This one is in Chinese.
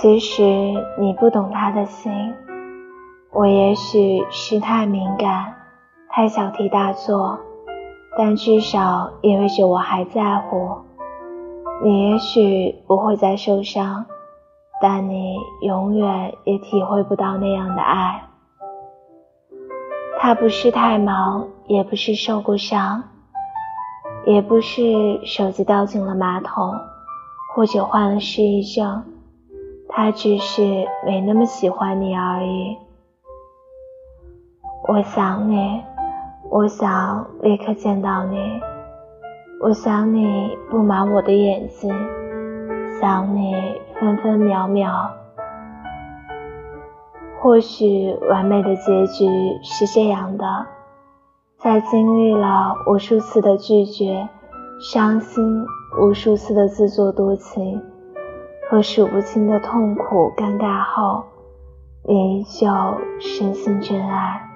其实你不懂他的心，我也许是太敏感，太小题大做，但至少意味着我还在乎。你也许不会再受伤，但你永远也体会不到那样的爱。他不是太忙，也不是受过伤，也不是手机掉进了马桶，或者患了失忆症。他只是没那么喜欢你而已。我想你，我想立刻见到你。我想你布满我的眼睛，想你分分秒秒。或许完美的结局是这样的：在经历了无数次的拒绝、伤心，无数次的自作多情和数不清的痛苦、尴尬后，你依旧深信真爱。